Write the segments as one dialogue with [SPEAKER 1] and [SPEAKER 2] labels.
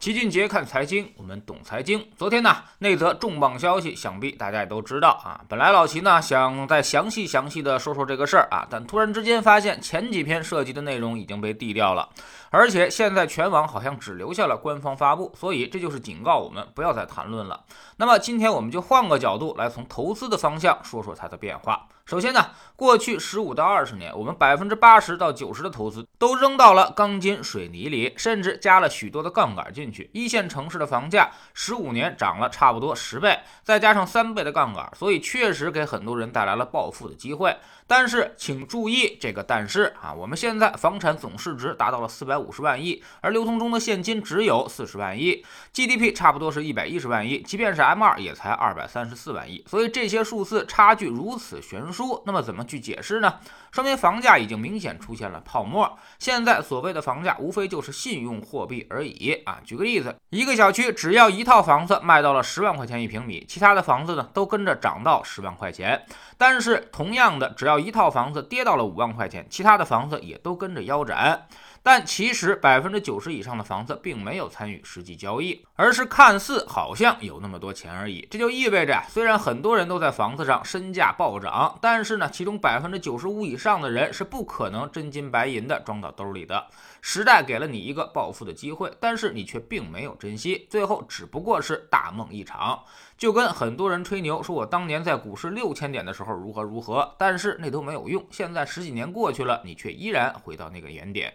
[SPEAKER 1] 齐俊杰看财经，我们懂财经。昨天呢，那则重磅消息，想必大家也都知道啊。本来老齐呢想再详细详细的说说这个事儿啊，但突然之间发现前几篇涉及的内容已经被递掉了，而且现在全网好像只留下了官方发布，所以这就是警告我们不要再谈论了。那么今天我们就换个角度来从投资的方向说说它的变化。首先呢，过去十五到二十年，我们百分之八十到九十的投资都扔到了钢筋水泥里，甚至加了许多的杠杆进去。一线城市的房价十五年涨了差不多十倍，再加上三倍的杠杆，所以确实给很多人带来了暴富的机会。但是请注意这个但是啊，我们现在房产总市值达到了四百五十万亿，而流通中的现金只有四十万亿，GDP 差不多是一百一十万亿，即便是 M 二也才二百三十四万亿，所以这些数字差距如此悬殊。那么怎么去解释呢？说明房价已经明显出现了泡沫。现在所谓的房价，无非就是信用货币而已啊。举个例子，一个小区只要一套房子卖到了十万块钱一平米，其他的房子呢都跟着涨到十万块钱。但是同样的，只要一套房子跌到了五万块钱，其他的房子也都跟着腰斩。但其实百分之九十以上的房子并没有参与实际交易，而是看似好像有那么多钱而已。这就意味着，虽然很多人都在房子上身价暴涨，但是呢，其中百分之九十五以上的人是不可能真金白银的装到兜里的。时代给了你一个暴富的机会，但是你却并没有珍惜，最后只不过是大梦一场。就跟很多人吹牛说，我当年在股市六千点的时候如何如何，但是那都没有用。现在十几年过去了，你却依然回到那个原点。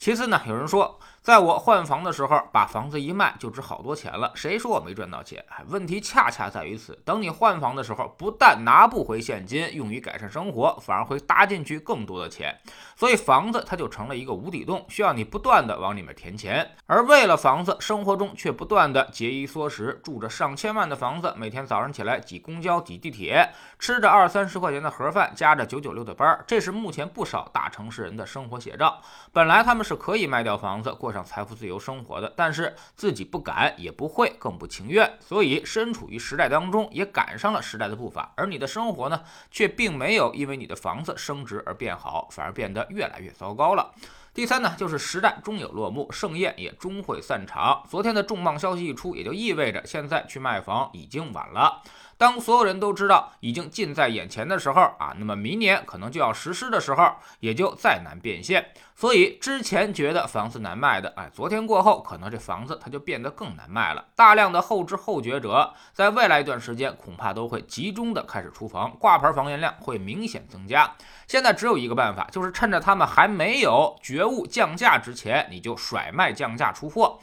[SPEAKER 1] 其次呢，有人说，在我换房的时候，把房子一卖就值好多钱了。谁说我没赚到钱？问题恰恰在于此。等你换房的时候，不但拿不回现金用于改善生活，反而会搭进去更多的钱。所以房子它就成了一个无底洞，需要你不断的往里面填钱。而为了房子，生活中却不断的节衣缩食，住着上千万的房子，每天早上起来挤公交、挤地铁，吃着二三十块钱的盒饭，加着九九六的班，这是目前不少大城市人的生活写照。本来他们是。可以卖掉房子，过上财富自由生活的，但是自己不敢，也不会，更不情愿，所以身处于时代当中，也赶上了时代的步伐。而你的生活呢，却并没有因为你的房子升值而变好，反而变得越来越糟糕了。第三呢，就是时代终有落幕，盛宴也终会散场。昨天的重磅消息一出，也就意味着现在去卖房已经晚了。当所有人都知道已经近在眼前的时候啊，那么明年可能就要实施的时候，也就再难变现。所以之前觉得房子难卖的，哎，昨天过后，可能这房子它就变得更难卖了。大量的后知后觉者，在未来一段时间恐怕都会集中的开始出房，挂牌房源量会明显增加。现在只有一个办法，就是趁着他们还没有绝觉悟降价之前，你就甩卖降价出货。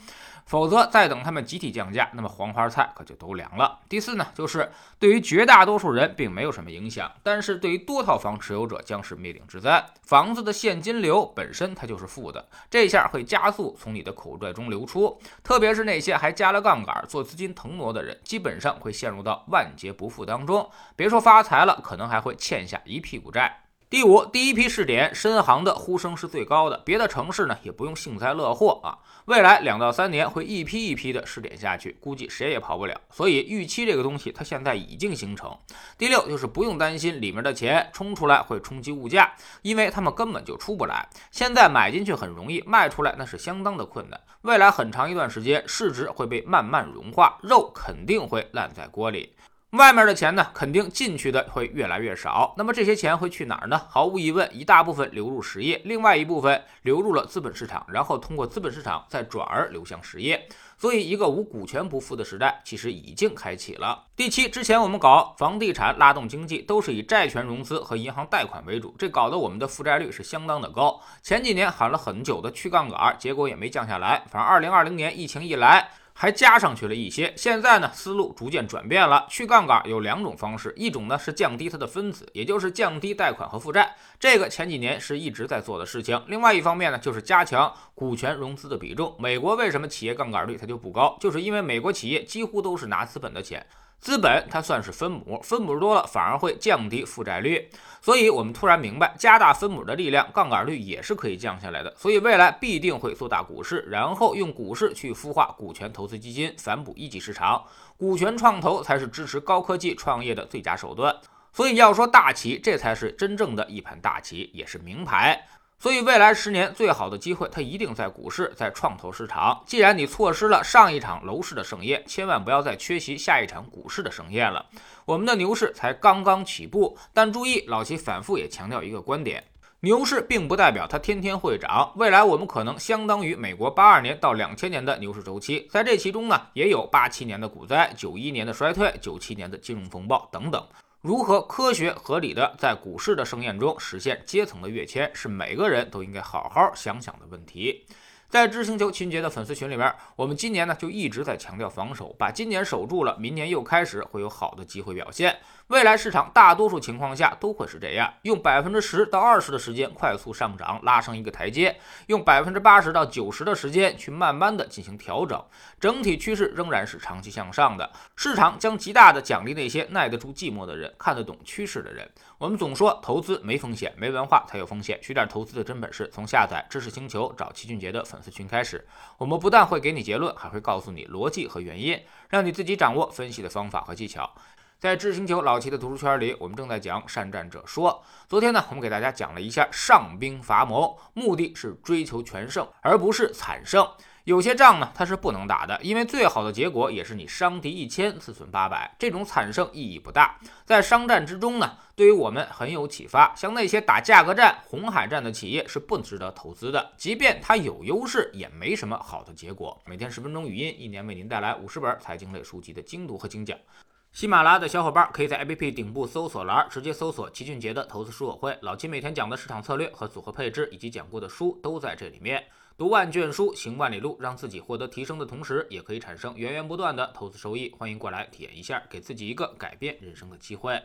[SPEAKER 1] 否则，再等他们集体降价，那么黄花菜可就都凉了。第四呢，就是对于绝大多数人并没有什么影响，但是对于多套房持有者将是灭顶之灾。房子的现金流本身它就是负的，这下会加速从你的口袋中流出，特别是那些还加了杠杆做资金腾挪的人，基本上会陷入到万劫不复当中。别说发财了，可能还会欠下一屁股债。第五，第一批试点深航的呼声是最高的，别的城市呢也不用幸灾乐祸啊。未来两到三年会一批一批的试点下去，估计谁也跑不了。所以预期这个东西它现在已经形成。第六就是不用担心里面的钱冲出来会冲击物价，因为他们根本就出不来。现在买进去很容易，卖出来那是相当的困难。未来很长一段时间市值会被慢慢融化，肉肯定会烂在锅里。外面的钱呢，肯定进去的会越来越少。那么这些钱会去哪儿呢？毫无疑问，一大部分流入实业，另外一部分流入了资本市场，然后通过资本市场再转而流向实业。所以，一个无股权不富的时代其实已经开启了。第七，之前我们搞房地产拉动经济，都是以债权融资和银行贷款为主，这搞得我们的负债率是相当的高。前几年喊了很久的去杠杆，结果也没降下来。反而二零二零年疫情一来。还加上去了一些，现在呢思路逐渐转变了。去杠杆有两种方式，一种呢是降低它的分子，也就是降低贷款和负债，这个前几年是一直在做的事情。另外一方面呢就是加强股权融资的比重。美国为什么企业杠杆率它就不高？就是因为美国企业几乎都是拿资本的钱。资本它算是分母，分母多了反而会降低负债率，所以我们突然明白，加大分母的力量，杠杆率也是可以降下来的。所以未来必定会做大股市，然后用股市去孵化股权投资基金，反哺一级市场。股权创投才是支持高科技创业的最佳手段。所以要说大棋，这才是真正的一盘大棋，也是名牌。所以未来十年最好的机会，它一定在股市，在创投市场。既然你错失了上一场楼市的盛宴，千万不要再缺席下一场股市的盛宴了。我们的牛市才刚刚起步，但注意，老齐反复也强调一个观点：牛市并不代表它天天会涨。未来我们可能相当于美国八二年到两千年的牛市周期，在这其中呢，也有八七年的股灾、九一年的衰退、九七年的金融风暴等等。如何科学合理的在股市的盛宴中实现阶层的跃迁，是每个人都应该好好想想的问题。在知星球秦杰的粉丝群里边，我们今年呢就一直在强调防守，把今年守住了，明年又开始会有好的机会表现。未来市场大多数情况下都会是这样，用百分之十到二十的时间快速上涨，拉上一个台阶；用百分之八十到九十的时间去慢慢的进行调整。整体趋势仍然是长期向上的，市场将极大的奖励那些耐得住寂寞的人，看得懂趋势的人。我们总说投资没风险，没文化才有风险。学点投资的真本事，从下载知识星球找齐俊杰的粉粉丝群开始。我们不但会给你结论，还会告诉你逻辑和原因，让你自己掌握分析的方法和技巧。在知识星球老齐的读书圈里，我们正在讲《善战者说》。昨天呢，我们给大家讲了一下上兵伐谋，目的是追求全胜，而不是惨胜。有些仗呢，它是不能打的，因为最好的结果也是你伤敌一千，自损八百，这种惨胜意义不大。在商战之中呢，对于我们很有启发。像那些打价格战、红海战的企业是不值得投资的，即便它有优势，也没什么好的结果。每天十分钟语音，一年为您带来五十本财经类书籍的精读和精讲。喜马拉雅的小伙伴可以在 APP 顶部搜索栏直接搜索齐俊杰的投资书友会，老齐每天讲的市场策略和组合配置，以及讲过的书都在这里面。读万卷书，行万里路，让自己获得提升的同时，也可以产生源源不断的投资收益。欢迎过来体验一下，给自己一个改变人生的机会。